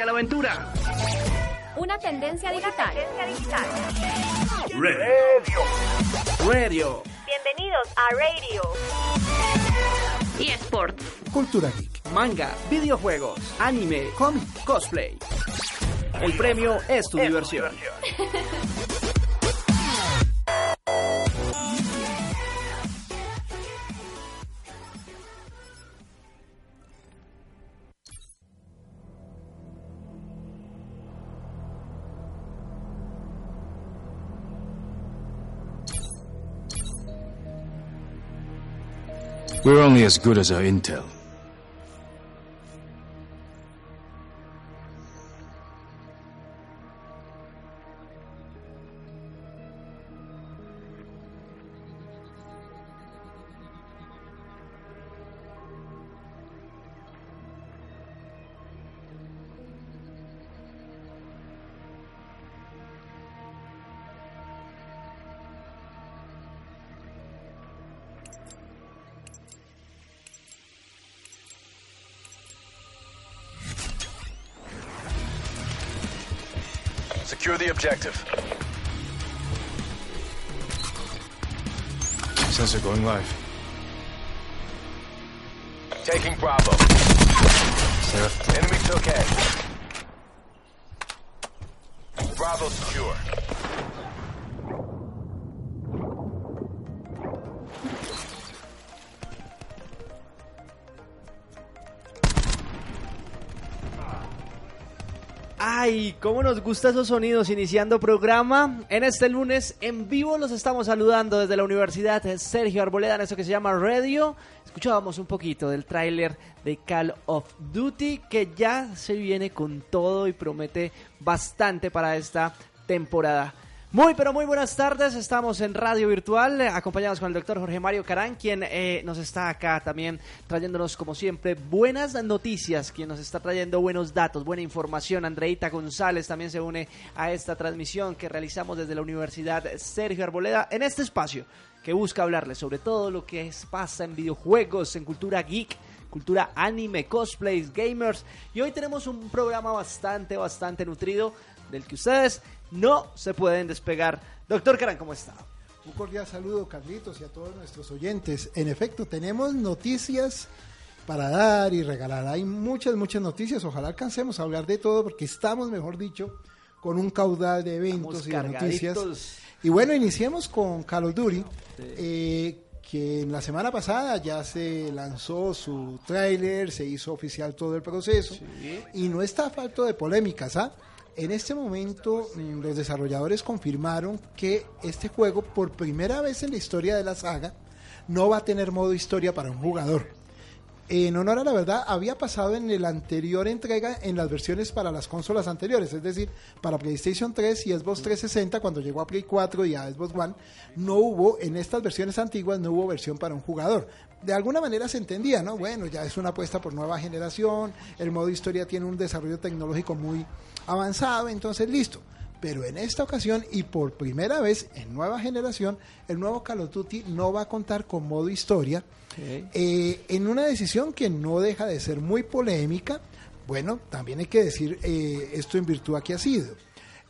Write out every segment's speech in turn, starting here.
A la aventura. Una tendencia digital. Radio. Radio. Bienvenidos a Radio. Y Sports. Cultura Geek. Manga, videojuegos, anime, cómic, cosplay. El premio es tu diversión. We're only as good as our intel. Secure the objective. Sensor going live. Taking Bravo. Sir. Enemy took A. Bravo secure. Ay, cómo nos gustan esos sonidos iniciando programa. En este lunes en vivo los estamos saludando desde la Universidad Sergio Arboleda en esto que se llama Radio. Escuchábamos un poquito del tráiler de Call of Duty que ya se viene con todo y promete bastante para esta temporada. Muy, pero muy buenas tardes. Estamos en Radio Virtual, eh, acompañados con el doctor Jorge Mario Carán, quien eh, nos está acá también trayéndonos, como siempre, buenas noticias, quien nos está trayendo buenos datos, buena información. Andreita González también se une a esta transmisión que realizamos desde la Universidad Sergio Arboleda en este espacio que busca hablarles sobre todo lo que es- pasa en videojuegos, en cultura geek cultura anime, cosplays, gamers. Y hoy tenemos un programa bastante, bastante nutrido del que ustedes no se pueden despegar. Doctor Caran, ¿cómo está? Un cordial saludo, Carlitos, y a todos nuestros oyentes. En efecto, tenemos noticias para dar y regalar. Hay muchas, muchas noticias. Ojalá alcancemos a hablar de todo porque estamos, mejor dicho, con un caudal de eventos Estamos y de noticias. Y bueno, iniciemos con Call of Duty, eh, que en la semana pasada ya se lanzó su tráiler, se hizo oficial todo el proceso y no está a falto de polémicas. ¿ah? En este momento mm, los desarrolladores confirmaron que este juego por primera vez en la historia de la saga no va a tener modo historia para un jugador. En honor a la verdad, había pasado en la anterior entrega en las versiones para las consolas anteriores, es decir, para PlayStation 3 y Xbox 360 cuando llegó a Play 4 y a Xbox One, no hubo, en estas versiones antiguas no hubo versión para un jugador. De alguna manera se entendía, ¿no? Bueno, ya es una apuesta por nueva generación, el modo historia tiene un desarrollo tecnológico muy avanzado, entonces listo. Pero en esta ocasión y por primera vez en nueva generación, el nuevo Call of Duty no va a contar con modo historia. Eh, en una decisión que no deja de ser muy polémica, bueno, también hay que decir eh, esto en virtud a que ha sido.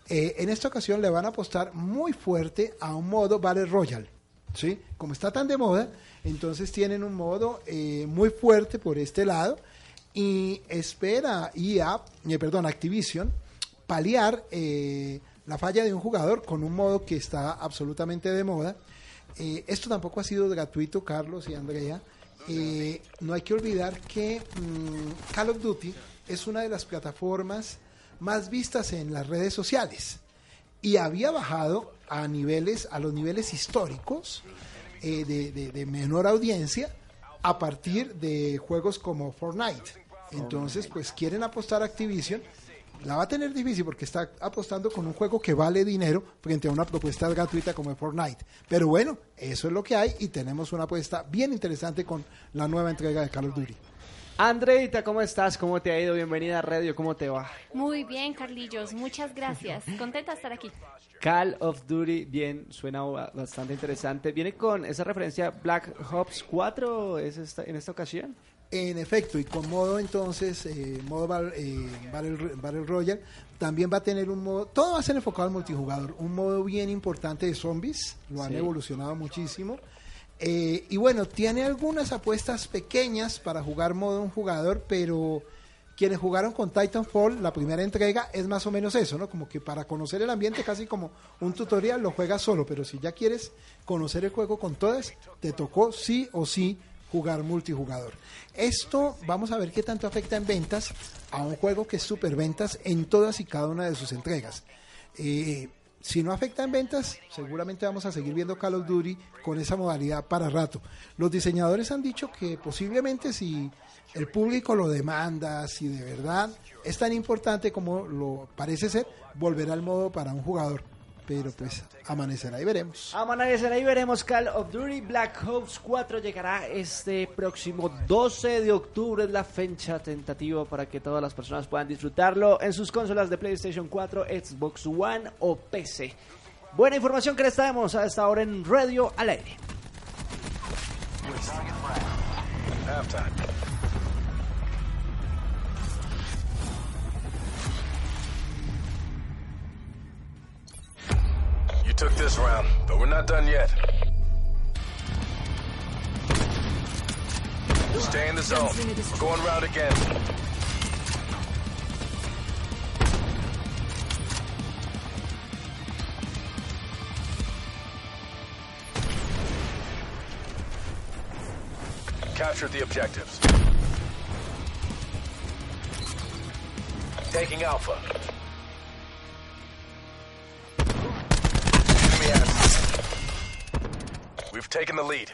Eh, en esta ocasión le van a apostar muy fuerte a un modo Battle Royale. ¿sí? Como está tan de moda, entonces tienen un modo muy fuerte por este lado y espera eh, perdón, Activision, paliar eh, la falla de un jugador con un modo que está absolutamente de moda. Eh, esto tampoco ha sido gratuito, Carlos y Andrea. Eh, no hay que olvidar que mm, Call of Duty es una de las plataformas más vistas en las redes sociales y había bajado a niveles, a los niveles históricos eh, de, menor audiencia a partir de juegos como Fortnite. Entonces, pues quieren apostar Activision. La va a tener difícil porque está apostando con un juego que vale dinero frente a una propuesta gratuita como Fortnite. Pero bueno, eso es lo que hay y tenemos una apuesta bien interesante con la nueva entrega de Call of Duty. Andreita, ¿cómo estás? ¿Cómo te ha ido? Bienvenida a Radio, ¿cómo te va? Muy bien, Carlillos. Muchas gracias. Contenta de estar aquí. Call of Duty, bien, suena ba- bastante interesante. ¿Viene con esa referencia Black Ops 4 es esta- en esta ocasión? En efecto, y con modo entonces, eh, modo Bar- eh, Battle, Battle Royale, también va a tener un modo, todo va a ser enfocado al multijugador, un modo bien importante de zombies, lo han Sí. evolucionado muchísimo. Eh, y bueno, tiene algunas apuestas pequeñas para jugar modo un jugador, pero quienes jugaron con Titanfall, la primera entrega, es más o menos eso, ¿no? Como que para conocer el ambiente, casi como un tutorial, lo juegas solo, pero si ya quieres conocer el juego con todas, te tocó sí o sí jugar multijugador. Esto vamos a ver qué tanto afecta en ventas a un juego que es superventas en todas y cada una de sus entregas. Eh, si no afecta en ventas, seguramente vamos a seguir viendo Call of Duty con esa modalidad para rato. Los diseñadores han dicho que posiblemente si el público lo demanda, si de verdad es tan importante como lo parece ser, volverá al modo para un jugador. Pero pues amanecerá y veremos. Amanecerá y veremos Call of Duty Black Ops 4 llegará este próximo 12 de octubre es la fecha tentativa para que todas las personas puedan disfrutarlo en sus consolas de PlayStation 4, Xbox One o PC. Buena información que les traemos a esta hora en Radio al aire. Took this round, but we're not done yet. Stay in the zone. We're going round again. Capture the objectives. Taking Alpha. Taken the lead.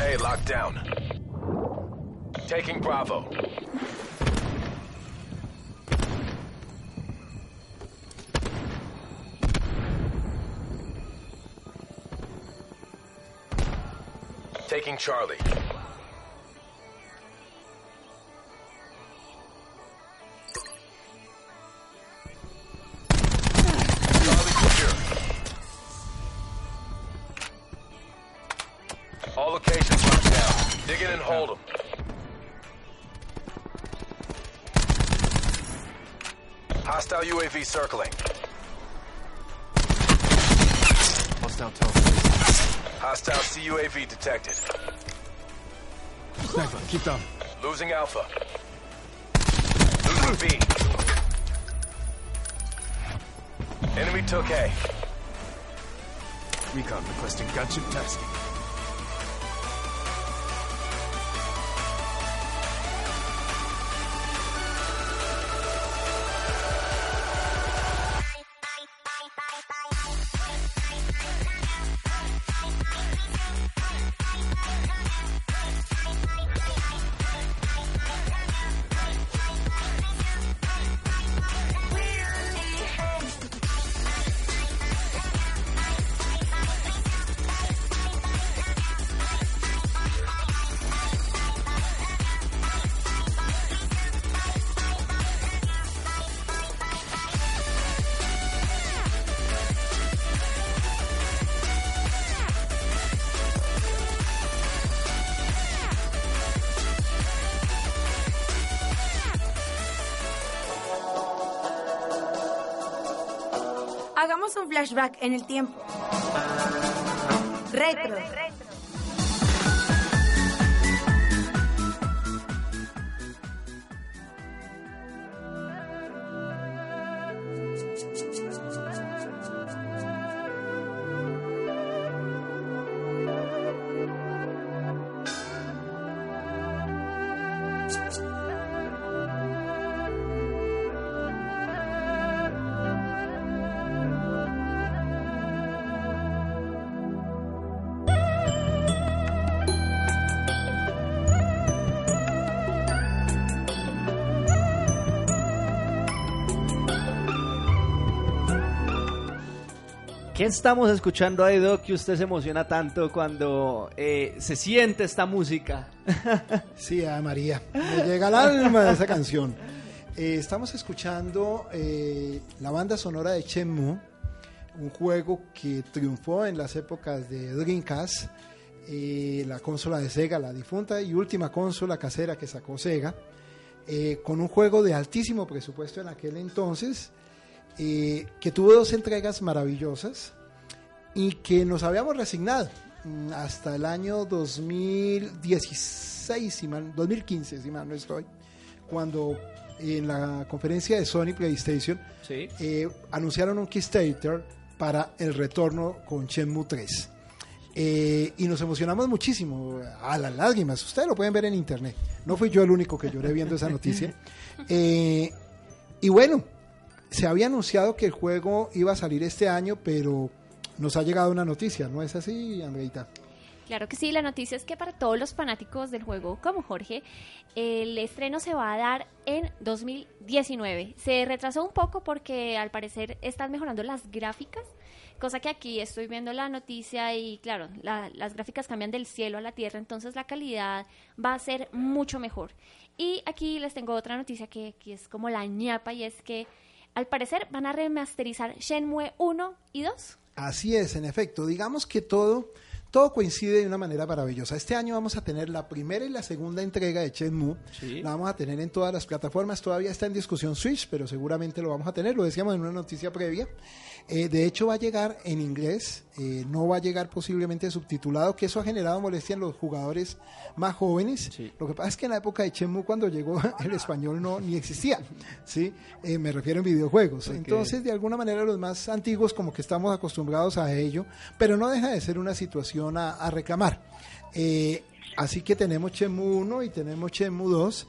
A locked down. Taking Bravo. Taking Charlie. UAV circling. Hostile telephone. Hostile CUAV detected. Sniper, keep down. Losing Alpha. Losing B. Enemy took A. Recon requesting gunship tasking. Flashback en el tiempo. Retro. ¿Qué estamos escuchando ahí, Doc, que usted se emociona tanto cuando eh, se siente esta música? Sí, a María, me llega al alma de esa canción. Eh, estamos escuchando eh, la banda sonora de Shenmue, un juego que triunfó en las épocas de Dreamcast, eh, la consola de Sega, la difunta y última consola casera que sacó Sega, eh, con un juego de altísimo presupuesto en aquel entonces, eh, que tuvo dos entregas maravillosas y que nos habíamos resignado mm, hasta el año 2016, si mal- 2015, si mal no estoy, cuando en la conferencia de Sony PlayStation Sí. eh, anunciaron un Kickstarter para el retorno con Shenmue 3. Eh, y nos emocionamos muchísimo, a las lágrimas. Ustedes lo pueden ver en internet. No fui yo el único que lloré viendo esa noticia. Eh, y bueno, se había anunciado que el juego iba a salir este año, pero nos ha llegado una noticia, ¿no es así, Andreita? Claro que sí, la noticia es que para todos los fanáticos del juego como Jorge, el estreno se va a dar en 2019. Se retrasó un poco porque al parecer están mejorando las gráficas, cosa que aquí estoy viendo la noticia y claro, la- las gráficas cambian del cielo a la tierra, entonces la calidad va a ser mucho mejor. Y aquí les tengo otra noticia que, que es como la ñapa y es que al parecer van a remasterizar Shenmue 1 y 2. Así es, en efecto. Digamos que todo, todo coincide de una manera maravillosa. Este año vamos a tener la primera y la segunda entrega de Shenmue. Sí. La vamos a tener en todas las plataformas. Todavía está en discusión Switch, pero seguramente lo vamos a tener. Lo decíamos en una noticia previa. Eh, de hecho, va a llegar en inglés. eh, no va a llegar posiblemente subtitulado, que eso ha generado molestia en los jugadores más jóvenes. Sí. Lo que pasa es que en la época de Shenmue, cuando llegó el español no ni existía. ¿sí? Eh, me refiero en videojuegos. Entonces, de alguna manera, los más antiguos, como que estamos acostumbrados a ello, pero no deja de ser una situación a, a reclamar. Eh, así que tenemos Shenmue 1 y tenemos Shenmue 2.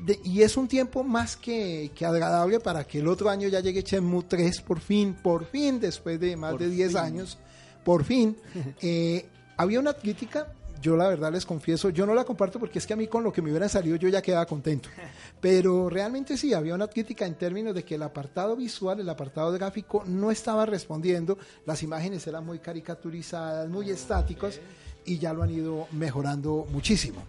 De- y es un tiempo más que, que agradable para que el otro año ya llegue Shenmue 3 por fin, por fin, después de más Por de 10 fin. años, por fin. Eh, había una crítica, yo la verdad les confieso, yo no la comparto porque es que a mí con lo que me hubiera salido yo ya quedaba contento. Pero realmente sí, había una crítica en términos de que el apartado visual, el apartado gráfico no estaba respondiendo, las imágenes eran muy caricaturizadas, muy estáticos y ya lo han ido mejorando muchísimo.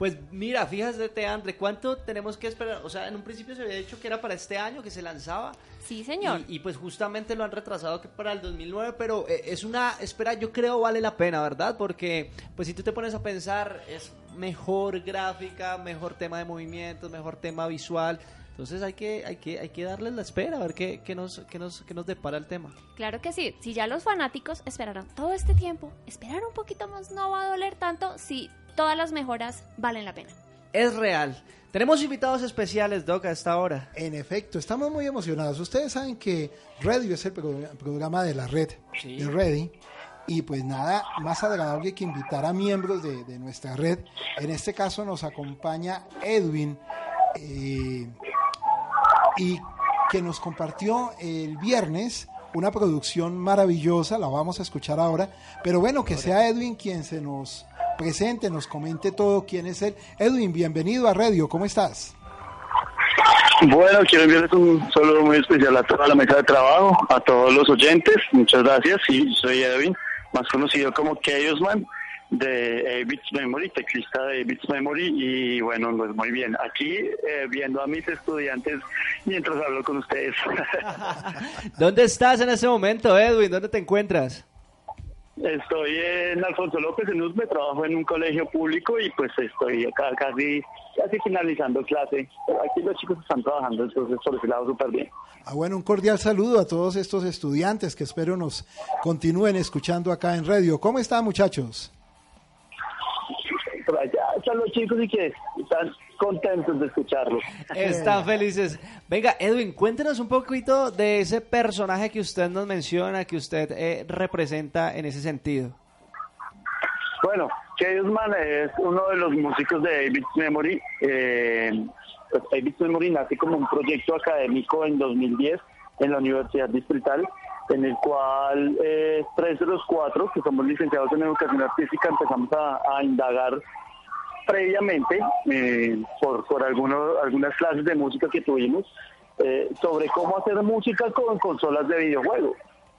Pues mira, fíjate, Andre, ¿cuánto tenemos que esperar? O sea, en un principio se había dicho que era para este año que se lanzaba. Sí, señor. Y, y, pues justamente lo han retrasado que para el 2009, pero eh, es una espera, yo creo vale la pena, ¿verdad? Porque pues si tú te pones a pensar, es mejor gráfica, mejor tema de movimientos, mejor tema visual. Entonces hay que, hay que, hay que darles la espera, a ver qué, qué nos, qué, nos, qué nos depara el tema. Claro que sí. Si ya los fanáticos esperaron todo este tiempo, esperar un poquito más no va a doler tanto si todas las mejoras valen la pena. Es real. Tenemos invitados especiales, Doc, a esta hora. En efecto, estamos muy emocionados. Ustedes saben que Radio es el pro- programa de la red Sí. de Ready. Y pues nada más agradable que invitar a miembros de, de nuestra red. En este caso nos acompaña Edwin eh, y que nos compartió el viernes una producción maravillosa, la vamos a escuchar ahora. Pero bueno, que sea Edwin quien se nos presente, nos comente todo quién es él. Edwin, bienvenido a Radio, ¿cómo estás? Bueno, quiero enviarles un saludo muy especial a toda la mesa de trabajo, a todos los oyentes. Muchas gracias. Sí, soy Edwin, más conocido como Chaosman de eh, Beats Memory, teclista de Beats Memory. Y bueno, pues muy bien. Aquí eh, viendo a mis estudiantes mientras hablo con ustedes. ¿Dónde estás en ese momento, Edwin? ¿Dónde te encuentras? Estoy en Alfonso López en Usme, trabajo en un colegio público y pues estoy acá casi, casi finalizando clase. Pero aquí los chicos están trabajando, entonces por ese lado súper bien. Ah, bueno, un cordial saludo a todos estos estudiantes que espero nos continúen escuchando acá en radio. ¿Cómo están, muchachos? Por allá están los chicos y que están contentos de escucharlos. Están felices. Venga, Edwin, cuéntenos un poquito de ese personaje que usted nos menciona, que usted eh, representa en ese sentido. Bueno, Chaosman es uno de los músicos de David's Memory. Eh, pues David's Memory nace como un proyecto académico en 2010 en la Universidad Distrital, en el cual eh, tres de los cuatro, que somos licenciados en educación artística, empezamos a, a indagar previamente eh, por, por algunos, algunas clases de música que tuvimos eh, sobre cómo hacer música con consolas de videojuegos.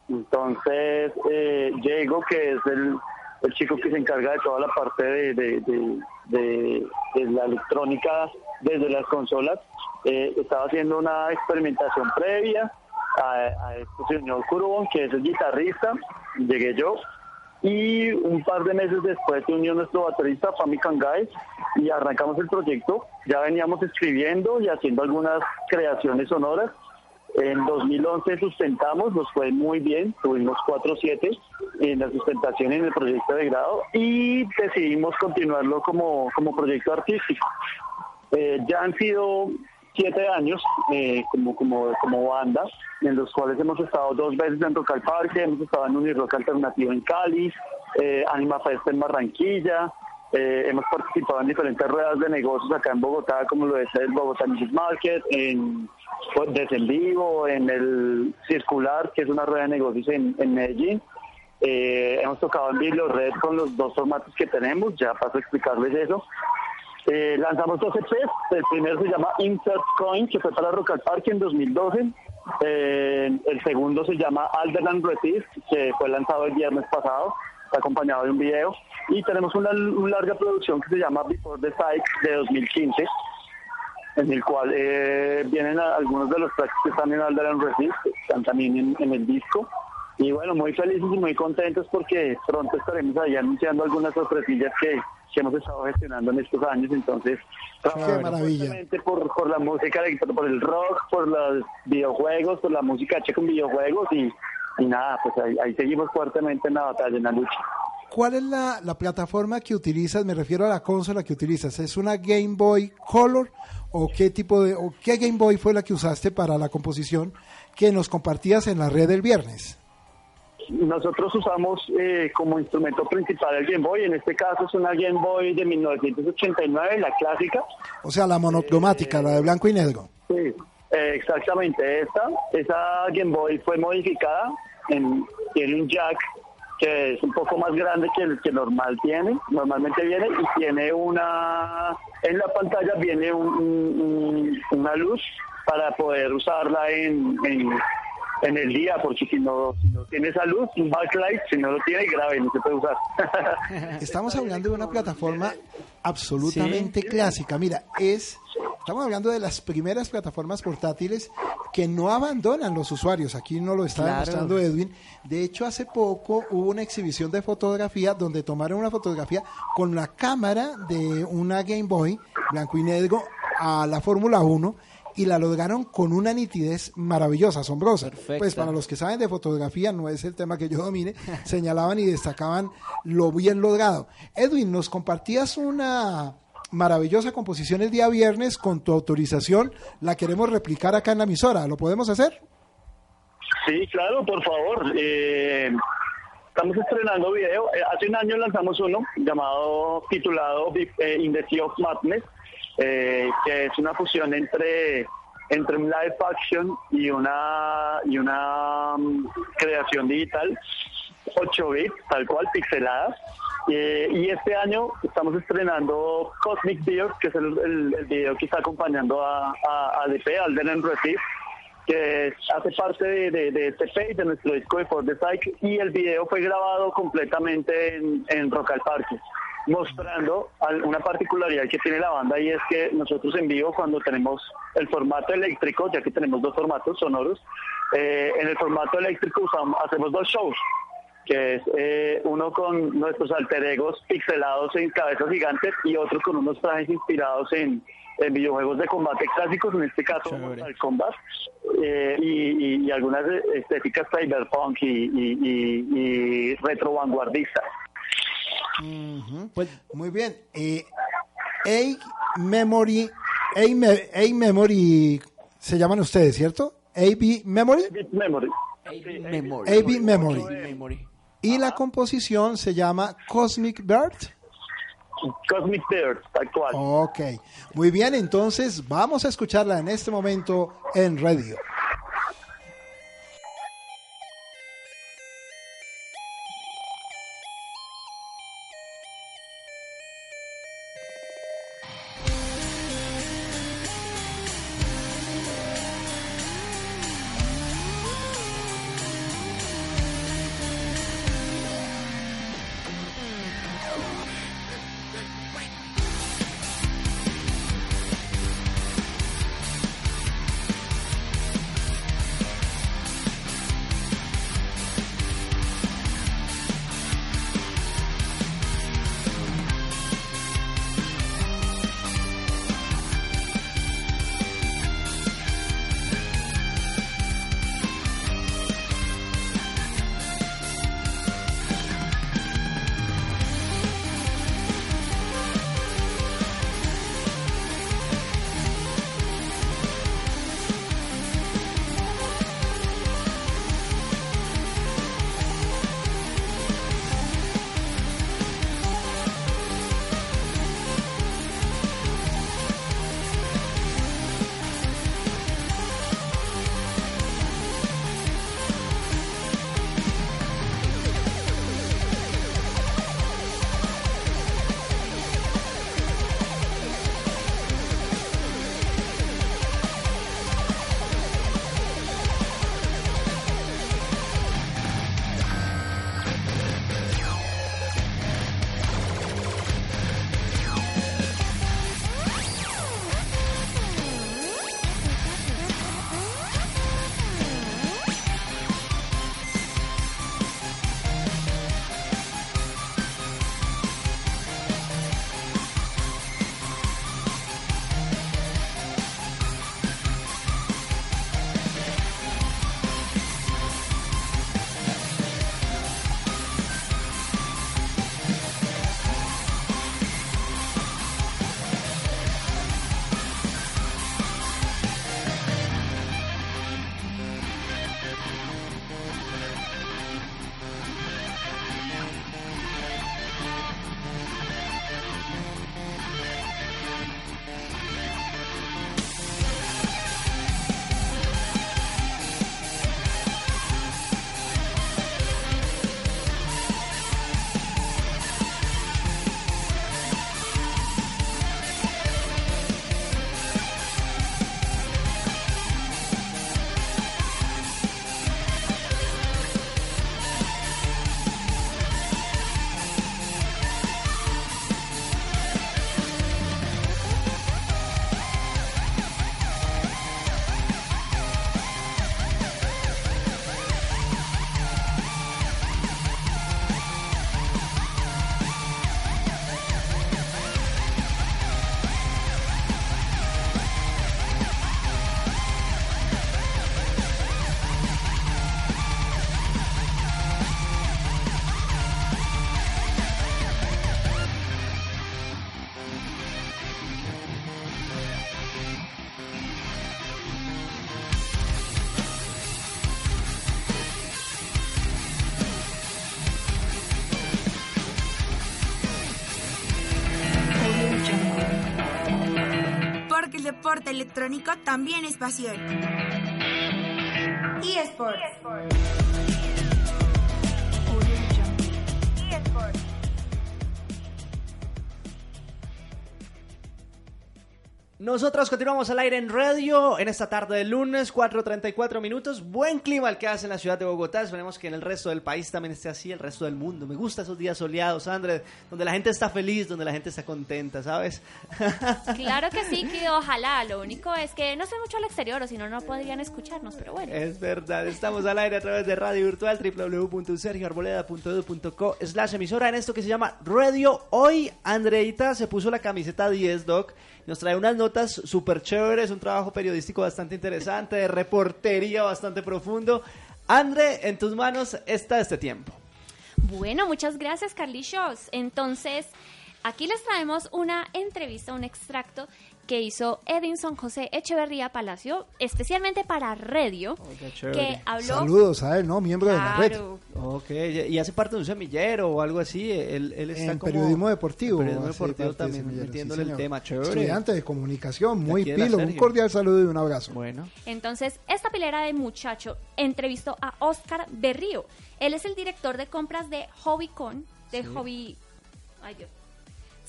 Entonces, eh, Diego, que es el, el chico que se encarga de toda la parte de, de, de- de- la electrónica desde las consolas, eh, estaba haciendo una experimentación previa a, este señor Kurubon, que es el guitarrista, llegué yo, y un par de meses después se unió nuestro baterista Fami Kangai y arrancamos el proyecto. Ya veníamos escribiendo y haciendo algunas creaciones sonoras. En 2011 sustentamos, nos fue muy bien, tuvimos 4-7 en la sustentación en el proyecto de grado y decidimos continuarlo como, como proyecto artístico. Eh, ya han sido siete años eh, como, como, como banda, en los cuales hemos estado dos veces en Rock Parque, hemos estado en Unirock Alternativo en Cali, eh, Anima Fest en Barranquilla, eh, hemos participado en diferentes ruedas de negocios acá en Bogotá, como lo es el Bogotá Music Market, en pues, en Vivo, en el Circular, que es una rueda de negocios en, en Medellín. Hemos tocado en Biblio Red con los dos formatos que tenemos, ya paso a explicarles eso. Eh, lanzamos dos EPs, el primero se llama Insert Coin, que fue para Rock al Parque en 2012. Eh, el segundo se llama Alderland Resist, que fue lanzado el viernes pasado, está acompañado de un video. Y tenemos una, larga producción que se llama Before the Sight de 2015, en el cual eh, vienen algunos de los tracks que están en Alderland Resist, están también en, en el disco. Y bueno, muy felices y muy contentos porque pronto estaremos ahí anunciando algunas sorpresillas que, que hemos estado gestionando en estos años. Entonces, fuertemente Por, por la música, por el rock, por los videojuegos, por la música hecha con videojuegos y, y nada, pues ahí, ahí seguimos fuertemente en la batalla, en la lucha. ¿Cuál es la, la plataforma que utilizas? Me refiero a la consola que utilizas. ¿Es una Game Boy Color o qué tipo de o qué Game Boy fue la que usaste para la composición que nos compartías en la red el viernes? Nosotros usamos eh, como instrumento principal el Game Boy, en este caso es una Game Boy de 1989, la clásica. O sea, la monocromática, la de blanco y negro. Sí, eh, exactamente esta. Esa Game Boy fue modificada, en- tiene un jack que es un poco más grande que el que normal tiene, normalmente viene y tiene una, en la pantalla viene un- una luz para poder usarla en, en, en el día, porque si no, si no tiene esa luz, un backlight, si no lo tiene, grave, no se puede usar. Estamos hablando de una plataforma absolutamente clásica. Mira, es estamos hablando de las primeras plataformas portátiles que no abandonan los usuarios. Aquí no lo está Claro. demostrando Edwin. De hecho, hace poco hubo una exhibición de fotografía donde tomaron una fotografía con la cámara de una Game Boy blanco y negro a la Fórmula 1 y la lograron con una nitidez maravillosa, asombrosa. Pues para los que saben de fotografía, no es el tema que yo domine, señalaban y destacaban lo bien logrado. Edwin, nos compartías una maravillosa composición el día viernes con tu autorización. La queremos replicar acá en la emisora. ¿Lo podemos hacer? Sí, claro, por favor. Eh, estamos estrenando video. Eh, hace un año lanzamos uno llamado, titulado eh, In the Sea of Madness, eh, que es una fusión entre entre un live action y una y una mm, creación digital 8 bits, tal cual, pixeladas. Eh, y este año estamos estrenando Cosmic Beard, que es el, video que está acompañando a, a, a DP, Alden and Resist, que hace parte de, de, de este page, de nuestro disco de For the Psych, y el video fue grabado completamente en, en Rock al Parque, mostrando una particularidad que tiene la banda y es que nosotros en vivo cuando tenemos el formato eléctrico, ya que tenemos dos formatos sonoros, eh, en el formato eléctrico usamos, hacemos dos shows, que es eh, uno con nuestros alter egos pixelados en cabezas gigantes y otro con unos trajes inspirados en, en videojuegos de combate clásicos, en este caso Mortal Kombat, eh, y, y- y algunas estéticas cyberpunk y, y, y- y Pues, Muy bien. Eh, A Memory, A, Me- A Memory, se llaman ustedes, ¿cierto? AB Memory. Memory. Memory. AB Memory. Memory. Y la composición se llama Cosmic Bird. Cosmic Bird, tal cual. Ok, muy bien, entonces vamos a escucharla en este momento en radio. Deporte electrónico también es pasión. eSports. Nosotros continuamos al aire en radio en esta tarde de lunes, 4.34 minutos. Buen clima el que hace en la ciudad de Bogotá. Esperemos que en el resto del país también esté así, el resto del mundo. Me gustan esos días soleados, Andrés, donde la gente está feliz, donde la gente está contenta, ¿sabes? Claro que sí, que ojalá. Lo único es que no sé mucho al exterior, o si no, no podrían escucharnos, pero bueno. Es verdad, estamos al aire a través de radio virtual www.sergioarboleda.edu.co slash emisora en esto que se llama Radio. Hoy Andreita se puso la camiseta 10 Doc nos trae unas notas súper chéveres, un trabajo periodístico bastante interesante, de reportería bastante profundo. André, en tus manos está este tiempo. Bueno, muchas gracias, Carlitos. Entonces, aquí les traemos una entrevista, un extracto que hizo Edinson José Echeverría Palacio, especialmente para Radio, Oh, que habló... Saludos a él, ¿no? Miembro de la red. Ok, y hace parte de un semillero o algo así. Él, él está En como- periodismo deportivo. En periodismo deportivo de también, Semillero, metiéndole sí, el tema. Chévere. Estudiante de comunicación, muy de pilo. Un cordial saludo y un abrazo. Bueno. Entonces, esta pilera de muchacho entrevistó a Oscar Berrío. Él es el director de compras de HobbyCon, de Sí. Hobby... Ay, Dios.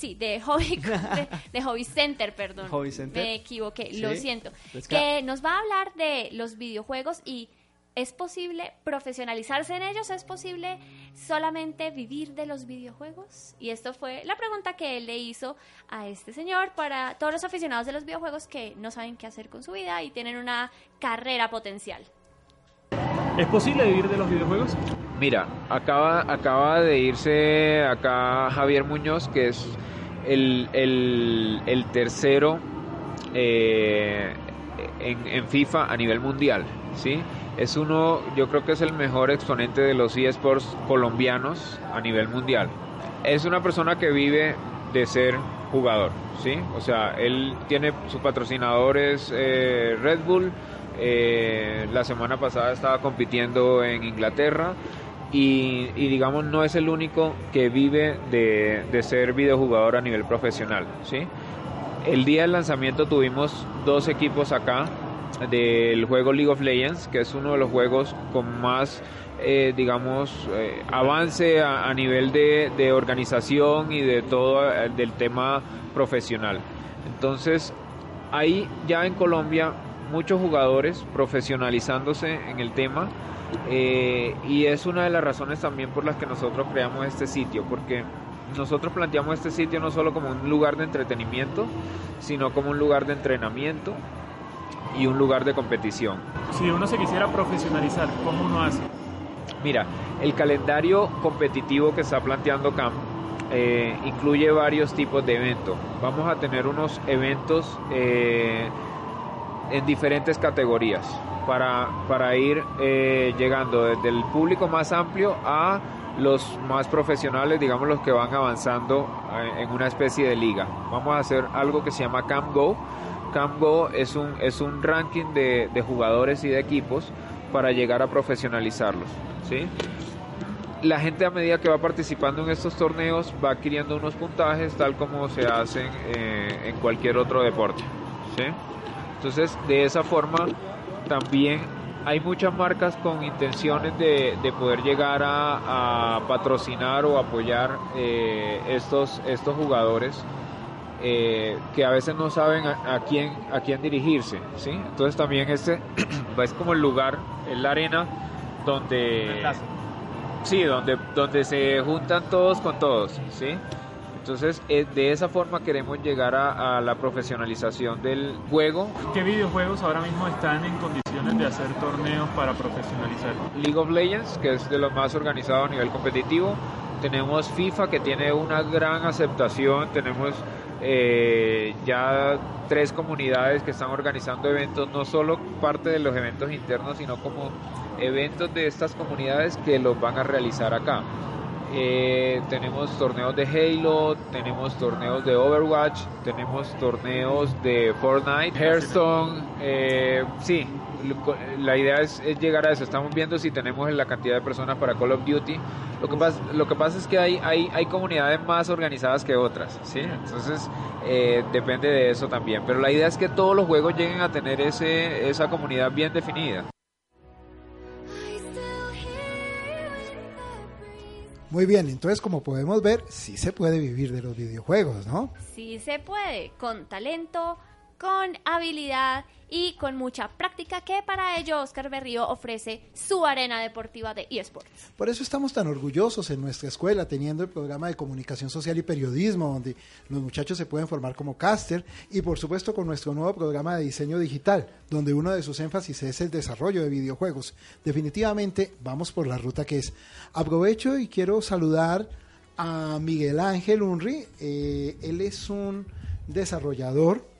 Sí, de Hobby, de, de Hobby Center, perdón. Hobby Center. Me equivoqué, Sí. lo siento. Es que- Que nos va a hablar de los videojuegos y ¿es posible profesionalizarse en ellos? ¿Es posible solamente vivir de los videojuegos? Y esto fue la pregunta que él le hizo a este señor para todos los aficionados de los videojuegos que no saben qué hacer con su vida y tienen una carrera potencial. ¿Es posible vivir de los videojuegos? Mira, acaba, acaba de irse acá Javier Muñoz, que es el, el- tercero eh, en, en FIFA a nivel mundial, ¿sí? Es uno, yo creo que es el mejor exponente de los eSports colombianos a nivel mundial. Es una persona que vive de ser jugador, ¿sí? O sea, él tiene sus patrocinadores eh, Red Bull, eh, la semana pasada estaba compitiendo en Inglaterra y, y digamos no es el único que vive de, de ser videojugador a nivel profesional, ¿sí? El día del lanzamiento tuvimos dos equipos acá del juego League of Legends, que es uno de los juegos con más, eh, digamos, eh, avance a, a nivel de, de organización y de todo eh, del tema profesional. Entonces, hay ya en Colombia muchos jugadores profesionalizándose en el tema eh, y es una de las razones también por las que nosotros creamos este sitio, porque nosotros planteamos este sitio no solo como un lugar de entretenimiento, sino como un lugar de entrenamiento y un lugar de competición. Si uno se quisiera profesionalizar, ¿cómo uno hace? Mira, el calendario competitivo que está planteando CAM eh, incluye varios tipos de eventos. Vamos a tener unos eventos eh, en diferentes categorías para, para ir eh, llegando desde el público más amplio a los más profesionales, digamos los que van avanzando eh, en una especie de liga. Vamos a hacer algo que se llama Camp Go. Camp Go es un, es un ranking de, de jugadores y de equipos para llegar a profesionalizarlos. ¿sí? La gente a medida que va participando en estos torneos va adquiriendo unos puntajes tal como se hacen eh, en cualquier otro deporte. ¿sí? Entonces, de esa forma, también hay muchas marcas con intenciones de, de poder llegar a, a patrocinar o apoyar eh, estos, estos jugadores eh, que a veces no saben a, a quién, a quién dirigirse. ¿sí? Entonces, también este es como el lugar, es la arena donde... Sí, donde, donde se juntan todos con todos, ¿sí? Entonces, eh, de esa forma queremos llegar a, a la profesionalización del juego. ¿Qué videojuegos ahora mismo están en condiciones de hacer torneos para profesionalizar? League of Legends, que es de los más organizados a nivel competitivo. Tenemos FIFA, que tiene una gran aceptación. Tenemos eh, ya tres comunidades que están organizando eventos, no solo parte de los eventos internos, sino como eventos de estas comunidades que los van a realizar acá. Eh, tenemos torneos de Halo, tenemos torneos de Overwatch, tenemos torneos de Fortnite, Hearthstone, eh, sí, la idea es, es, llegar a eso. Estamos viendo si tenemos la cantidad de personas para Call of Duty. Lo que pasa, lo que pasa es que hay, hay, hay comunidades más organizadas que otras, ¿sí? Entonces eh, depende de eso también. Pero la idea es que todos los juegos lleguen a tener ese, esa comunidad bien definida. Muy bien, entonces como podemos ver, sí se puede vivir de los videojuegos, ¿no? Sí se puede, con talento, con habilidad y con mucha práctica que para ello Oscar Berrío ofrece su arena deportiva de eSports. Por eso estamos tan orgullosos en nuestra escuela teniendo el programa de comunicación social y periodismo donde los muchachos se pueden formar como caster y por supuesto con nuestro nuevo programa de diseño digital donde uno de sus énfasis es el desarrollo de videojuegos. Definitivamente vamos por la ruta que es. Aprovecho y quiero saludar a Miguel Ángel Unri. Eh, él es un desarrollador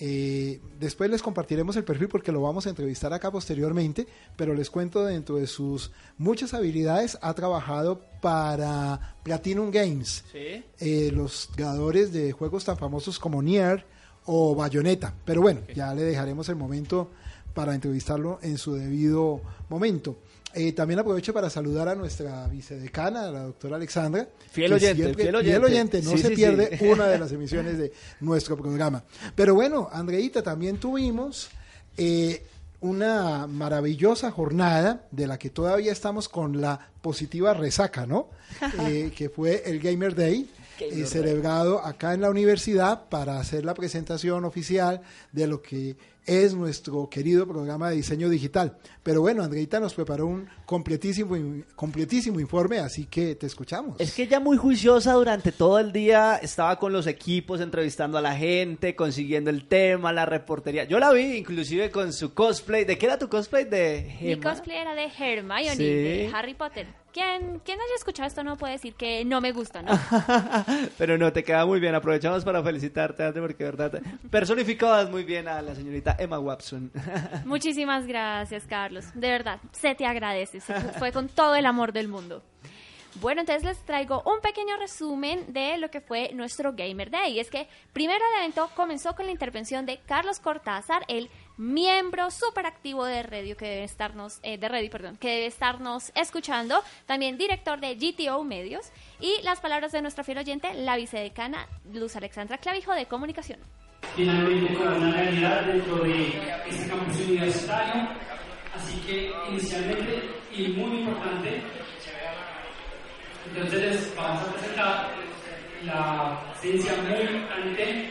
eh, después les compartiremos el perfil porque lo vamos a entrevistar acá posteriormente, pero les cuento dentro de sus muchas habilidades ha trabajado para Platinum Games, eh, los creadores de juegos tan famosos como Nier o Bayonetta. Pero bueno, ya le dejaremos el momento para entrevistarlo en su debido momento. Eh, también aprovecho para saludar a nuestra vicedecana, la doctora Alexandra. Fiel oyente, fiel oyente. no se pierde una de las emisiones de nuestro programa. Pero bueno, Andreita, también tuvimos eh, una maravillosa jornada de la que todavía estamos con la positiva resaca, ¿no? Eh, que fue el Gamer Day. celebrado acá en la universidad para hacer la presentación oficial de lo que es nuestro querido programa de diseño digital. Pero bueno, Andreita nos preparó un completísimo, completísimo informe, así que te escuchamos. Es que ella muy juiciosa durante todo el día estaba con los equipos, entrevistando a la gente, consiguiendo el tema, la reportería. Yo la vi inclusive con su cosplay. ¿De qué era tu cosplay? De Mi cosplay era de Hermione, de Harry Potter. Quien, quien haya escuchado esto no puede decir que no me gusta, ¿no? Pero no, te queda muy bien. Aprovechamos para felicitarte, porque de verdad personificabas muy bien a la señorita Emma Watson. Muchísimas gracias, Carlos. De verdad, se te agradece. fue con todo el amor del mundo. Bueno, entonces les traigo un pequeño resumen de lo que fue nuestro Gamer Day. Y es que primero el evento comenzó con la intervención de Carlos Cortázar, el miembro súper activo de Radio que debe estarnos, eh, de Radio, perdón, que debe estarnos escuchando, también director de GTO Medios, y las palabras de nuestra fiel oyente, la vicedecana Luz Alexandra Clavijo de Comunicación finalmente con una realidad dentro de este campus universitario. Así que inicialmente y muy importante, entonces vamos a presentar la ciencia muy importante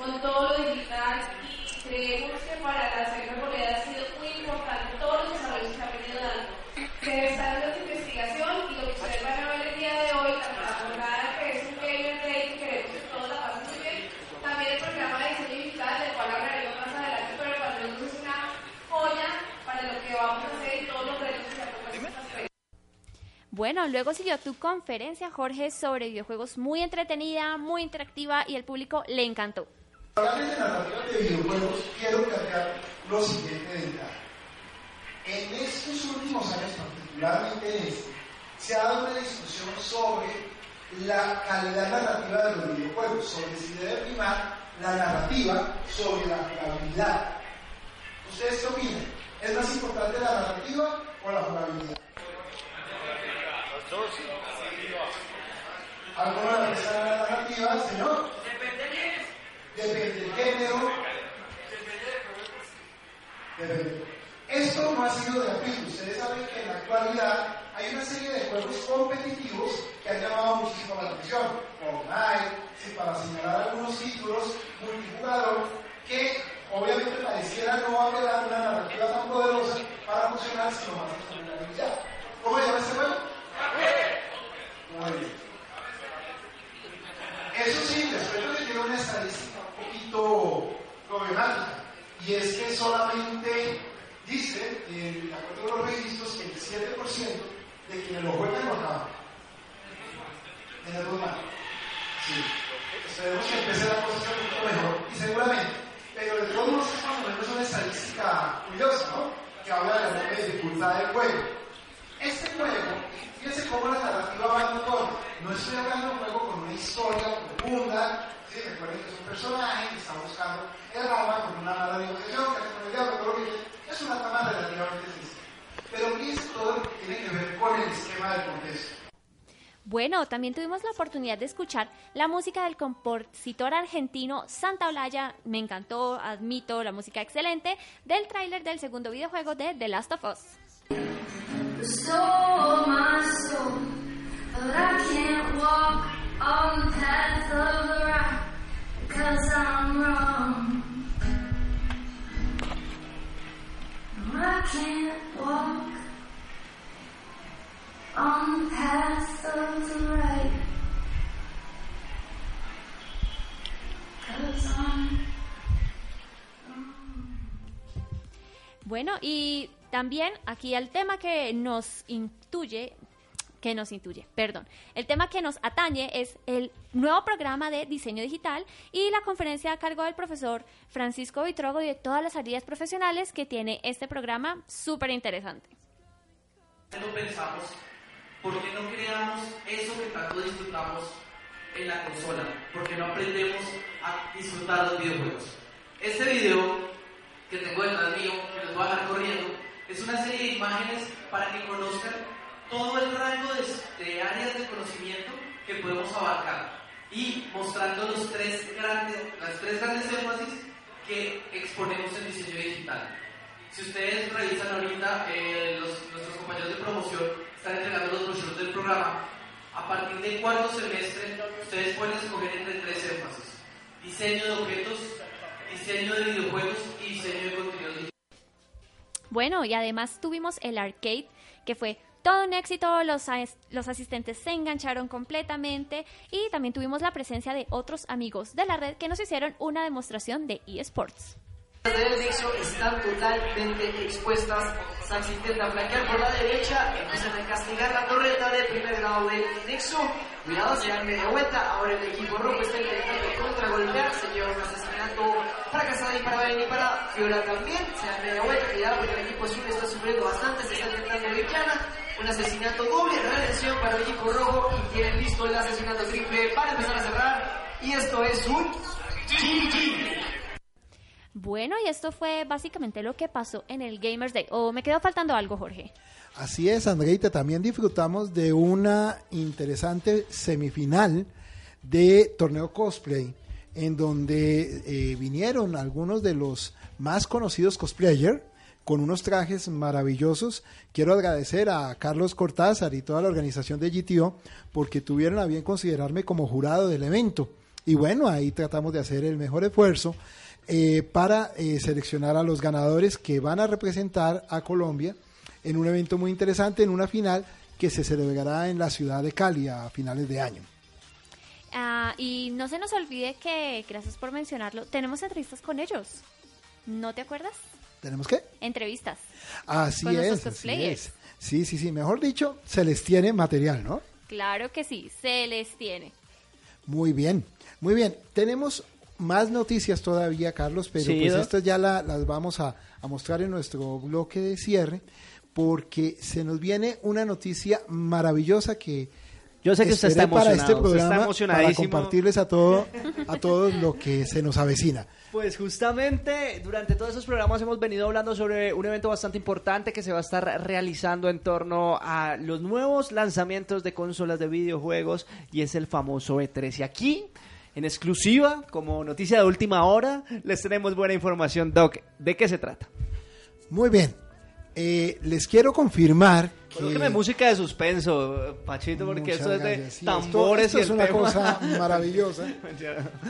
todo lo digital y creemos que para la Moneda ha sido muy importante todos los desarrollos que ha venido dando. Se dando esta investigación y lo que ustedes van a ver el día de hoy, la jornada que es un Gamer Day que queremos que todos la pasen muy bien, también el programa de diseño digital del cual hablaremos más adelante, pero para nosotros es una joya para lo que vamos a hacer y todos los retos que se propuesto bueno, luego siguió tu conferencia, Jorge, sobre videojuegos muy entretenida, muy interactiva y el público le encantó. Hablando de narrativa de videojuegos, quiero cambiar lo siguiente de entrada. En estos últimos años, particularmente en este, se ha dado una discusión sobre la calidad narrativa de los videojuegos, sobre si debe primar la narrativa sobre la jugabilidad. ¿Ustedes qué opinan? ¿Es más importante la narrativa o la jugabilidad? ¿Alguna de las narrativa, señor? Depende del género. Depende. Esto no ha sido de abril. Ustedes saben que en la actualidad hay una serie de juegos competitivos que han llamado muchísimo la atención. Fortnite, para señalar algunos títulos multijugador que obviamente pareciera no haber una narrativa tan poderosa para funcionar, sino más la ¿Cómo se llama este juego? Muy bien. estadística un poquito problemática, y es que solamente dice, eh, de acuerdo con los registros, que el 7% quienes lo juegan lo acaban. En el normal. Sí. Esperemos que empiece la cosa a ser un poquito mejor, y seguramente. Pero de todos modos es o una estadística curiosa, ¿no? Que habla de la dificultad del juego. Este juego, fíjense cómo la narrativa va en todo. No estoy hablando de un juego con una historia profunda. ¿sí? Recuerden que es un personaje que está buscando el rama con una mala negociación, que hace con el diablo, lo que es una trama relativamente sencilla. Pero fíjense todo lo que tiene que ver con el esquema del contexto. Bueno, también tuvimos la oportunidad de escuchar la música del compositor argentino Santa Olaya. Me encantó, admito, la música excelente del tráiler del segundo videojuego de The Last of Us. Bueno, y también aquí el tema que nos intuye, que nos intuye, perdón, el tema que nos atañe es el nuevo programa de diseño digital y la conferencia a cargo del profesor Francisco Vitrogo y de todas las áreas profesionales que tiene este programa súper interesante. no pensamos, ¿por qué no creamos eso que tanto disfrutamos en la consola? ¿Por qué no aprendemos a disfrutar los videojuegos? Este video que tengo detrás mío, que les voy a dejar corriendo, es una serie de imágenes para que conozcan todo el rango de, de áreas de conocimiento que podemos abarcar y mostrando los tres grandes, las tres grandes énfasis que exponemos en diseño digital. Si ustedes revisan ahorita, eh, los, nuestros compañeros de promoción están entregando los brochures del programa. A partir del cuarto semestre, ustedes pueden escoger entre tres énfasis. Diseño de objetos, diseño de videojuegos y diseño de contenidos digitales. Bueno, y además tuvimos el arcade, que fue todo un éxito, los, as- los asistentes se engancharon completamente y también tuvimos la presencia de otros amigos de la red que nos hicieron una demostración de eSports. del nexo están totalmente expuestas. Sax intenta flanquear por la derecha, empiezan a castigar la torreta de primer grado del nexo. Cuidado, se dan media vuelta. Ahora el equipo rojo está intentando contragolpear. Se lleva un asesinato fracasado y para Beni para Fiola también. Se dan media vuelta. Cuidado porque el equipo azul está sufriendo bastante. Se está intentando Vikiana. Un asesinato doble, redención para el equipo rojo. Y tienen listo el asesinato triple para empezar a cerrar. Y esto es un GG. Bueno, y esto fue básicamente lo que pasó en el Gamers Day. ¿O me quedó faltando algo, Jorge? Así es, Andreita, también disfrutamos de una interesante semifinal de torneo cosplay, en donde eh, vinieron algunos de los más conocidos cosplayers con unos trajes maravillosos. Quiero agradecer a Carlos Cortázar y toda la organización de GTO porque tuvieron a bien considerarme como jurado del evento. Y bueno, ahí tratamos de hacer el mejor esfuerzo eh, para eh, seleccionar a los ganadores que van a representar a Colombia en un evento muy interesante, en una final que se celebrará en la ciudad de Cali a finales de año. Ah, y no se nos olvide que, gracias por mencionarlo, tenemos entrevistas con ellos. ¿No te acuerdas? ¿Tenemos qué? Entrevistas. Así Con nuestros es, así es. Sí, sí, sí, mejor dicho, se les tiene material, ¿no? Claro que sí, se les tiene. Muy bien, muy bien. Tenemos más noticias todavía, Carlos, pero Sí, pues Doc. estas ya la- las vamos a, a mostrar en nuestro bloque de cierre, porque se nos viene una noticia maravillosa que Yo sé que usted está esperé para este emocionado, usted está programa para compartirles a todo a todos lo que se nos avecina. Pues justamente durante todos esos programas hemos venido hablando sobre un evento bastante importante que se va a estar realizando en torno a los nuevos lanzamientos de consolas de videojuegos y es el famoso E3. Y aquí, en exclusiva, como noticia de última hora, les tenemos buena información, Doc. ¿De qué se trata? Muy bien. Eh, les quiero confirmar Colóqueme música de suspenso, Pachito, porque Muchas esto es de. Sí, tambores esto, y esto el es una tema. cosa maravillosa.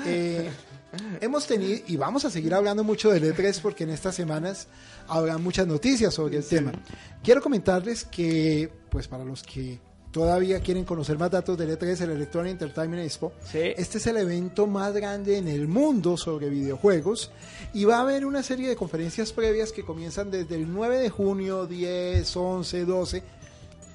Eh, hemos tenido y vamos a seguir hablando mucho del E3 porque en estas semanas habrá muchas noticias sobre el tema. Quiero comentarles que, pues para los que todavía quieren conocer más datos del E3, el Electronic Entertainment Expo, este es el evento más grande en el mundo sobre videojuegos y va a haber una serie de conferencias previas que comienzan desde el 9 de junio, 10, 11, 12,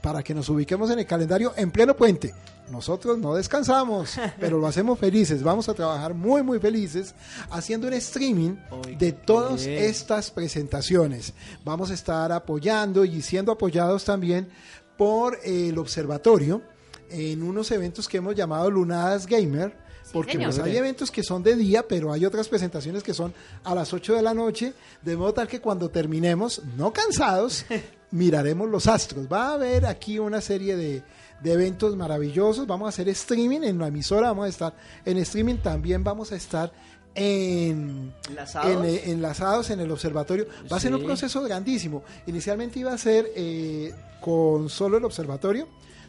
para que nos ubiquemos en el calendario en pleno puente. Nosotros no descansamos, pero lo hacemos felices. Vamos a trabajar muy, muy felices haciendo un streaming de todas estas presentaciones. Vamos a estar apoyando y siendo apoyados también por el observatorio en unos eventos que hemos llamado Lunadas Gamer. Porque señor. pues, hay eventos que son de día, pero hay otras presentaciones que son a las 8 de la noche, de modo tal que cuando terminemos, no cansados, miraremos los astros. Va a haber aquí una serie de, de eventos maravillosos. Vamos a hacer streaming en la emisora, vamos a estar en streaming, también vamos a estar en, ¿Enlazados? en, eh, enlazados en el observatorio. Va a ser un proceso grandísimo. Inicialmente iba a ser eh, con solo el observatorio,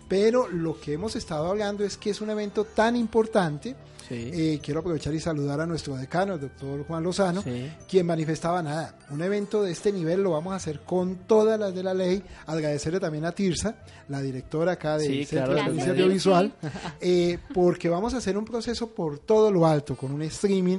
pero lo que hemos estado hablando es que es un evento tan importante. Eh, quiero aprovechar y saludar a nuestro decano, el doctor Juan Lozano, quien manifestaba nada. Un evento de este nivel lo vamos a hacer con todas las de la ley. Agradecerle también a Tirsa, la directora acá del Sí, Centro claro, de Audiovisual, eh, porque vamos a hacer un proceso por todo lo alto, con un streaming.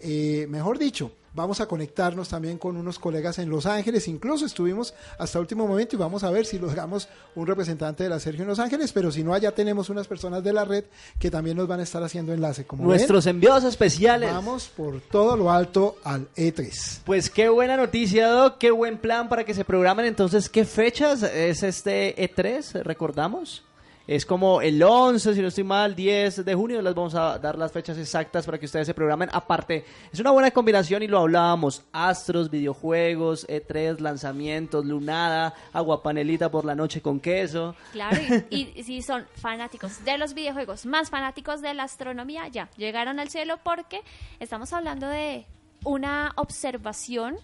eh, mejor dicho, vamos a conectarnos también con unos colegas en Los Ángeles, incluso estuvimos hasta último momento y vamos a ver si logramos un representante de la Sergio en Los Ángeles, pero si no, allá tenemos unas personas de la red que también nos van a estar haciendo enlace. Como ven, Nuestros enviados especiales. Vamos por todo lo alto al E E3. Pues qué buena noticia, Doc. Qué buen plan para que se programen. Entonces, ¿qué fechas es este E3? ¿Recordamos? Es como el 11, si no estoy mal, 10 de junio. Les vamos a dar las fechas exactas para que ustedes se programen. Aparte, es una buena combinación y lo hablábamos. Astros, videojuegos, E3, lanzamientos, lunada, agua panelita por la noche con queso. Claro, y, y si son fanáticos de los videojuegos, más fanáticos de la astronomía, ya llegaron al cielo porque estamos hablando de una observación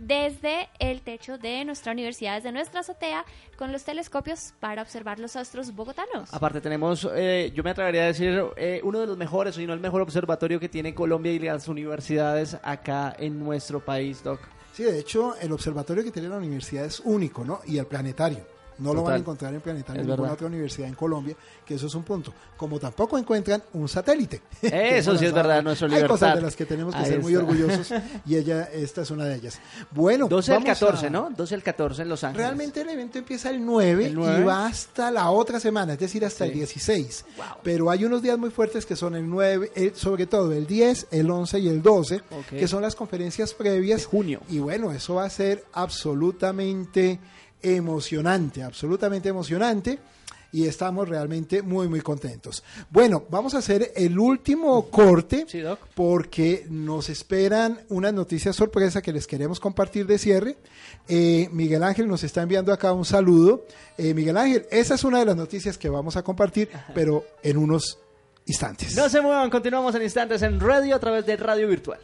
desde el techo de nuestra universidad, desde nuestra azotea, con los telescopios para observar los astros bogotanos. Aparte tenemos, eh, yo me atrevería a decir, eh, uno de los mejores, si no el mejor observatorio que tiene Colombia y las universidades acá en nuestro país, Doc. Sí, de hecho, el observatorio que tiene la universidad es único, ¿no? Y el planetario. No lo van a Total. encontrar en planetario en ninguna verdad. otra universidad en Colombia, que eso es un punto. Como tampoco encuentran un satélite. Eso sí es verdad, nuestra Hay cosas libertad. de las que tenemos que Ahí ser muy está. orgullosos y ella, esta es una de ellas. Bueno, 12 al vamos 14, a- ¿no? 12 al 14 en Los Ángeles. Realmente el evento empieza el 9, ¿El 9? y va hasta la otra semana, es decir, hasta el Sí. 16. Pero hay unos días muy fuertes que son el 9, el- sobre todo el 10, el 11 y el 12, Ok. que son las conferencias previas. junio. Y bueno, eso va a ser absolutamente emocionante, absolutamente emocionante. Y estamos realmente muy, muy contentos. Bueno, vamos a hacer el último corte porque nos esperan unas noticias sorpresa que les queremos compartir de cierre. Eh, Miguel Ángel nos está enviando acá un saludo. Eh, Miguel Ángel, esa es una de las noticias que vamos a compartir, pero en unos instantes. No se muevan, continuamos en instantes en radio a través de Radio Virtual.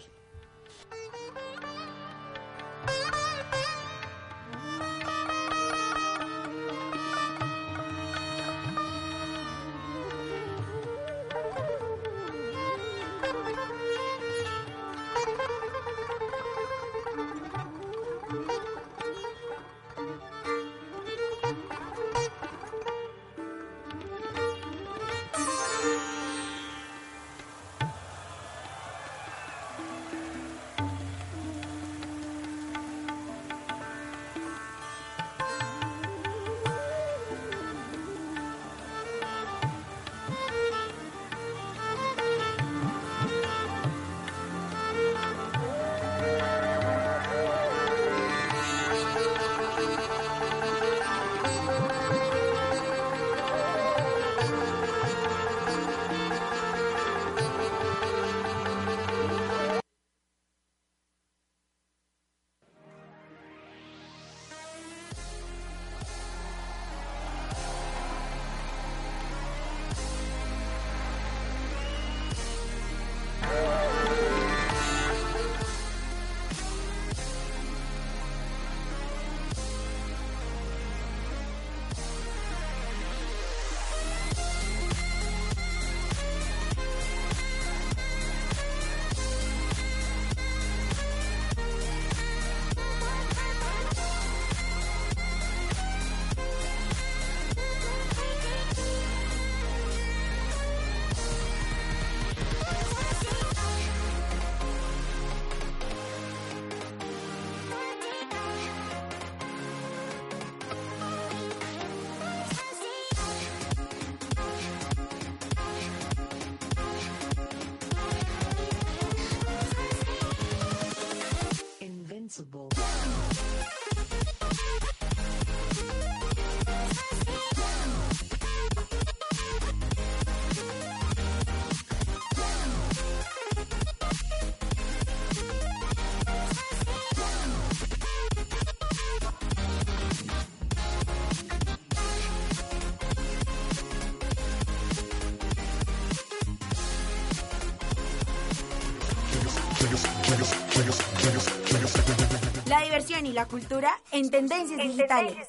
Y la cultura en tendencias digitales.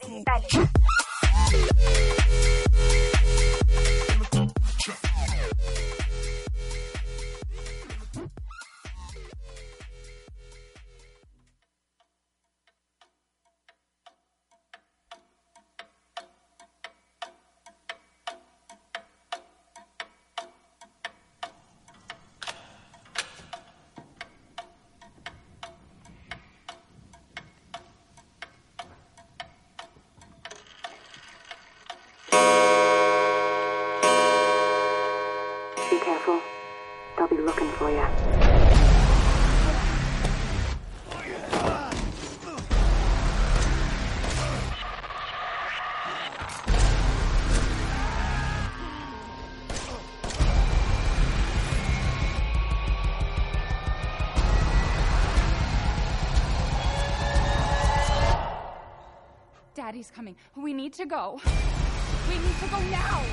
For you. Daddy's coming. We need to go. We need to go now.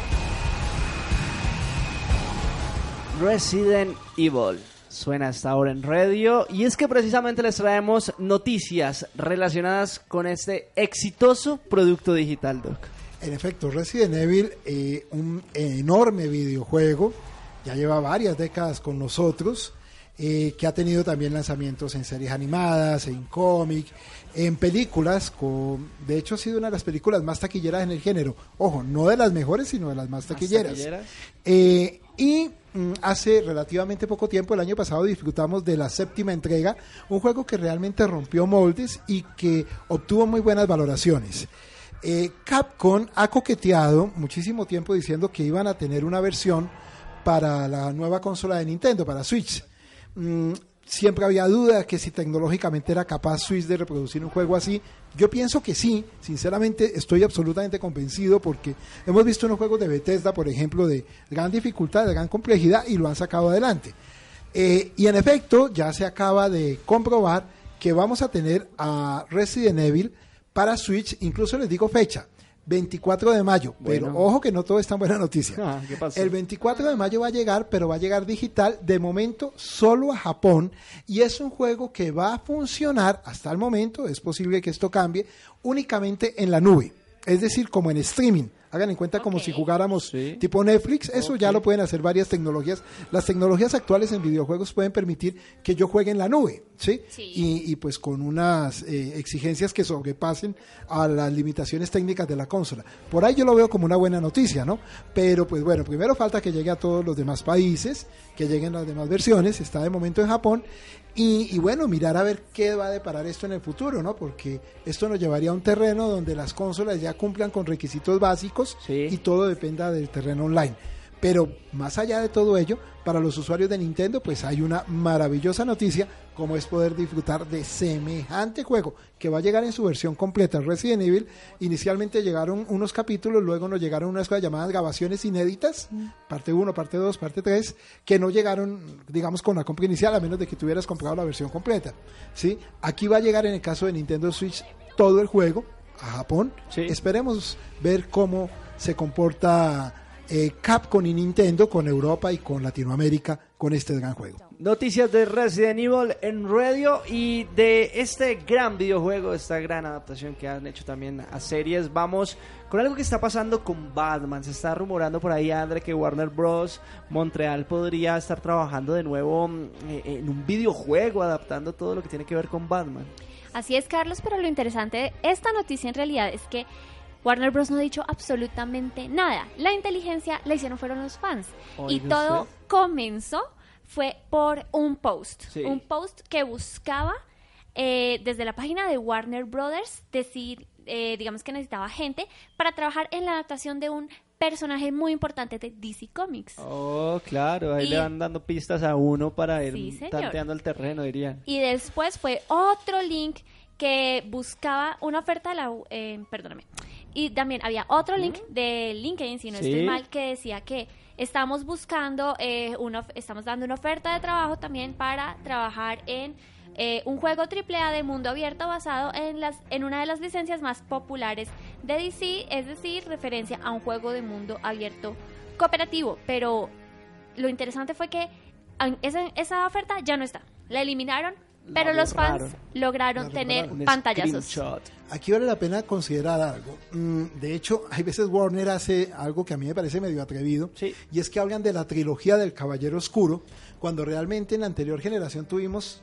Resident Evil. Suena hasta ahora en radio y es que precisamente les traemos noticias relacionadas con este exitoso producto digital, Doc. En efecto, Resident Evil, eh, un enorme videojuego, ya lleva varias décadas con nosotros, eh, que ha tenido también lanzamientos en series animadas, en cómic, en películas, con, de hecho ha sido una de las películas más taquilleras en el género. Ojo, no de las mejores, sino de las más taquilleras. taquilleras. Eh, y mm, hace relativamente poco tiempo, el año pasado, disfrutamos de la séptima entrega, un juego que realmente rompió moldes y que obtuvo muy buenas valoraciones. Eh, Capcom ha coqueteado muchísimo tiempo diciendo que iban a tener una versión para la nueva consola de Nintendo, para Switch. Mm, siempre había dudas que si tecnológicamente era capaz Switch de reproducir un juego así. Yo pienso que sí, sinceramente estoy absolutamente convencido porque hemos visto unos juegos de Bethesda, por ejemplo, de gran dificultad, de gran complejidad y lo han sacado adelante. Eh, y en efecto, ya se acaba de comprobar que vamos a tener a Resident Evil para Switch, incluso les digo fecha, 24 de mayo, pero ojo que no todo es tan buena noticia. Ah, ¿qué pasó? El 24 de mayo va a llegar, pero va a llegar digital, de momento solo a Japón, y es un juego que va a funcionar hasta el momento, es posible que esto cambie, únicamente en la nube, es decir, como en streaming. Hagan en cuenta como si jugáramos tipo Netflix, eso ya lo pueden hacer varias tecnologías. Las tecnologías actuales en videojuegos pueden permitir que yo juegue en la nube, ¿sí? Y, y pues con unas eh, exigencias que sobrepasen a las limitaciones técnicas de la consola. Por ahí yo lo veo como una buena noticia, ¿no? Pero pues bueno, primero falta que llegue a todos los demás países, que lleguen las demás versiones, está de momento en Japón. Y, y bueno, mirar a ver qué va a deparar esto en el futuro, ¿no? Porque esto nos llevaría a un terreno donde las consolas ya cumplan con requisitos básicos y todo dependa del terreno online. Pero más allá de todo ello, para los usuarios de Nintendo, pues hay una maravillosa noticia, como es poder disfrutar de semejante juego que va a llegar en su versión completa. Resident Evil, inicialmente llegaron unos capítulos, luego nos llegaron unas cosas llamadas grabaciones inéditas, parte 1, parte 2, parte 3, que no llegaron, digamos, con la compra inicial, a menos de que tuvieras comprado la versión completa. ¿sí? Aquí va a llegar en el caso de Nintendo Switch todo el juego a Japón. Esperemos ver cómo se comporta eh, Capcom y Nintendo con Europa y con Latinoamérica con este gran juego. Noticias de Resident Evil en radio y de este gran videojuego, esta gran adaptación que han hecho también a series. Vamos con algo que está pasando con Batman. Se está rumorando por ahí, André, que Warner Bros. Montreal podría estar trabajando de nuevo mm, eh, en un videojuego, adaptando todo lo que tiene que ver con Batman. Así es, Carlos, pero lo interesante de esta noticia en realidad es que Warner Bros. no ha dicho absolutamente nada. La inteligencia la hicieron fueron los fans. y todo usted. comenzó fue por un post. Sí. Un post que buscaba eh, desde la página de Warner Brothers decir, eh, digamos que necesitaba gente para trabajar en la adaptación de un personaje muy importante de DC Comics. Oh, claro, ahí Y- le van dando pistas a uno para ir Sí, tanteando el terreno, dirían. Y después fue otro link que buscaba una oferta de la... Eh, perdóname. Y también había otro link de LinkedIn, si no Sí. estoy mal, que decía que estamos buscando, eh, una, estamos dando una oferta de trabajo también para trabajar en eh, un juego AAA de mundo abierto basado en, las, en una de las licencias más populares de DC, es decir, referencia a un juego de mundo abierto cooperativo. Pero lo interesante fue que esa, esa oferta ya no está. La eliminaron, pero los fans lograron tener pantallazos. Aquí vale la pena considerar algo. Mm, De hecho, hay veces Warner hace algo que a mí me parece medio atrevido, y es que hablan de la trilogía del Caballero Oscuro, cuando realmente en la anterior generación tuvimos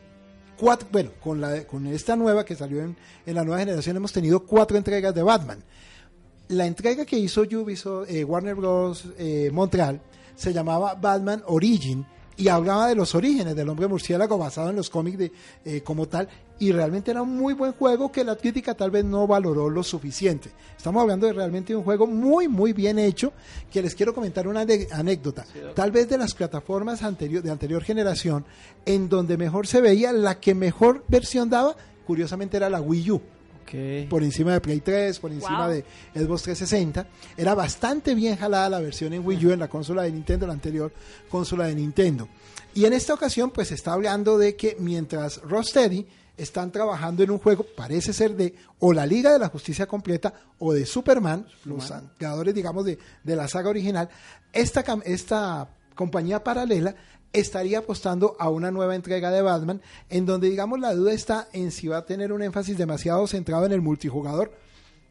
cuatro, bueno, con, la, con esta nueva que salió en, en la nueva generación hemos tenido cuatro entregas de Batman. La entrega que hizo Ubisoft, eh, Warner Bros. eh, Montreal se llamaba Batman Origin y hablaba de los orígenes del hombre murciélago basado en los cómics de, eh, como tal y realmente era un muy buen juego que la crítica tal vez no valoró lo suficiente. Estamos hablando de realmente un juego muy muy bien hecho que les quiero comentar una anécdota. Tal vez de las plataformas anterior, de anterior generación en donde mejor se veía la que mejor versión daba, curiosamente era la Wii U por encima de Play 3, por encima Wow. de Xbox 360. Era bastante bien jalada la versión en Wii U en la consola de Nintendo, la anterior consola de Nintendo. Y en esta ocasión, pues se está hablando de que mientras Rocksteady están trabajando en un juego, parece ser de o la Liga de la Justicia completa o de Superman, los creadores, digamos, de, de la saga original, esta, esta compañía paralela estaría apostando a una nueva entrega de Batman, en donde, digamos, la duda está en si va a tener un énfasis demasiado centrado en el multijugador.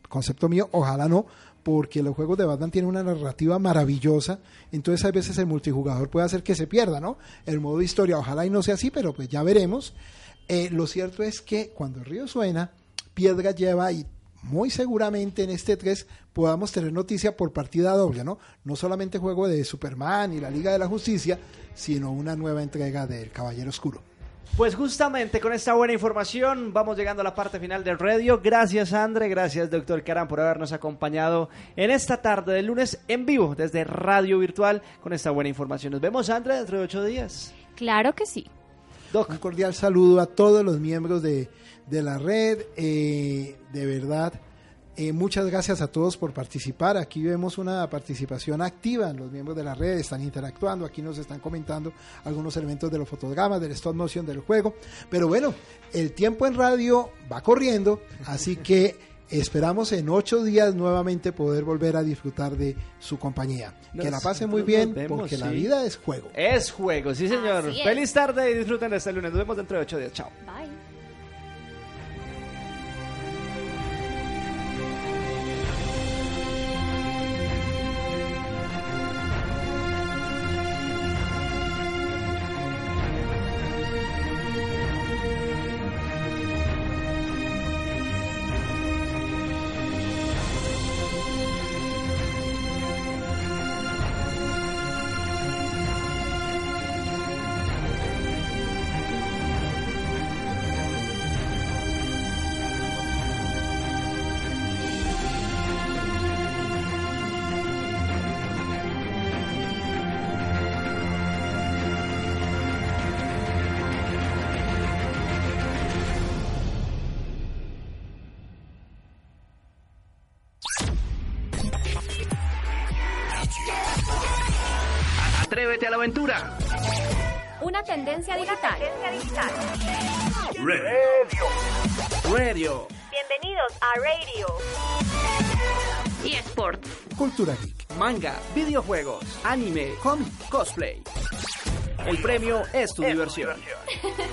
Concepto mío, ojalá no, porque los juegos de Batman tienen una narrativa maravillosa, entonces a veces el multijugador puede hacer que se pierda, ¿no? El modo de historia, ojalá y no sea así, pero pues ya veremos. Eh, lo cierto es que cuando el río suena, piedra lleva y muy seguramente en este 3 podamos tener noticia por partida doble, ¿no? No solamente juego de Superman y la Liga de la Justicia, sino una nueva entrega del Caballero Oscuro. Pues justamente con esta buena información vamos llegando a la parte final del radio. Gracias André, gracias doctor Caram por habernos acompañado en esta tarde de lunes en vivo desde Radio Virtual con esta buena información. Nos vemos André dentro de ocho días. Claro que sí. Un cordial saludo a todos los miembros de, de la red. eh, de verdad, eh, muchas gracias a todos por participar. Aquí vemos una participación activa. Los miembros de la red están interactuando. Aquí nos están comentando algunos elementos de los fotogramas, del stop motion del juego. Pero bueno, el tiempo en radio va corriendo. Así que esperamos en ocho días nuevamente poder volver a disfrutar de su compañía. que la pasen muy bien vemos, porque la vida es juego. Es juego, sí señor. Feliz tarde y disfruten de este lunes. Nos vemos dentro de ocho días. Chao. Bye. Anime, cómic, cosplay. El premio es tu diversión.